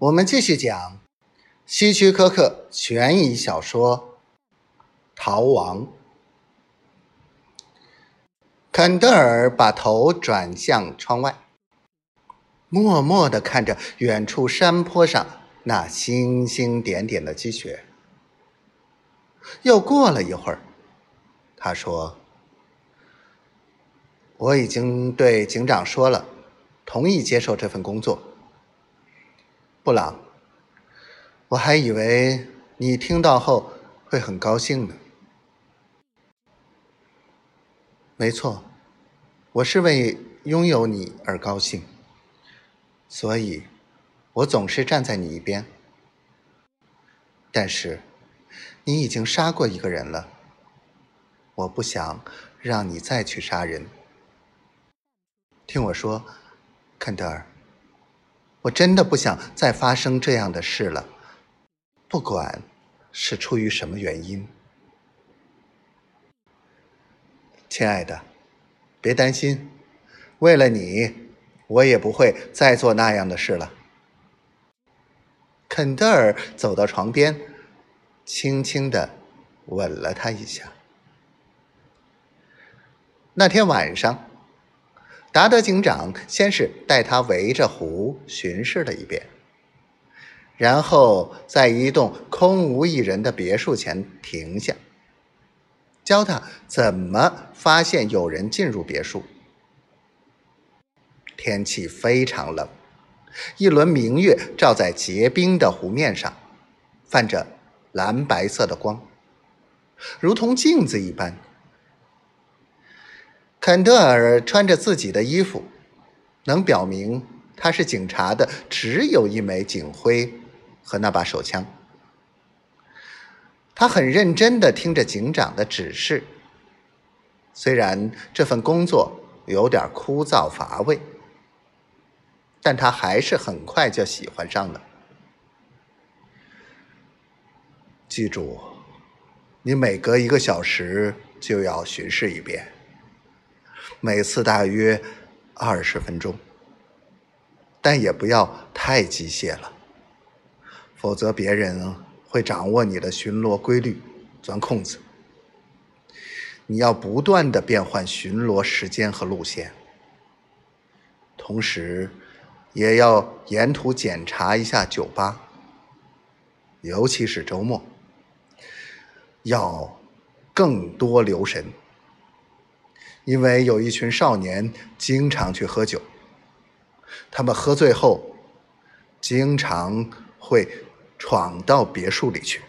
我们继续讲希区柯克悬疑小说《逃亡》。肯德尔把头转向窗外，默默的看着远处山坡上那星星点点的积雪。又过了一会儿，他说：“我已经对警长说了，同意接受这份工作。”布朗，我还以为你听到后会很高兴呢。没错，我是为拥有你而高兴，所以，我总是站在你一边。但是，你已经杀过一个人了，我不想让你再去杀人。听我说，肯德尔。我真的不想再发生这样的事了，不管是出于什么原因。亲爱的，别担心，为了你，我也不会再做那样的事了。肯德尔走到床边，轻轻的吻了他一下。那天晚上。达德警长先是带他围着湖巡视了一遍，然后在一栋空无一人的别墅前停下，教他怎么发现有人进入别墅。天气非常冷，一轮明月照在结冰的湖面上，泛着蓝白色的光，如同镜子一般。肯德尔穿着自己的衣服，能表明他是警察的只有一枚警徽和那把手枪。他很认真的听着警长的指示，虽然这份工作有点枯燥乏味，但他还是很快就喜欢上了。记住，你每隔一个小时就要巡视一遍。每次大约二十分钟，但也不要太机械了，否则别人会掌握你的巡逻规律，钻空子。你要不断的变换巡逻时间和路线，同时也要沿途检查一下酒吧，尤其是周末，要更多留神。因为有一群少年经常去喝酒，他们喝醉后经常会闯到别墅里去。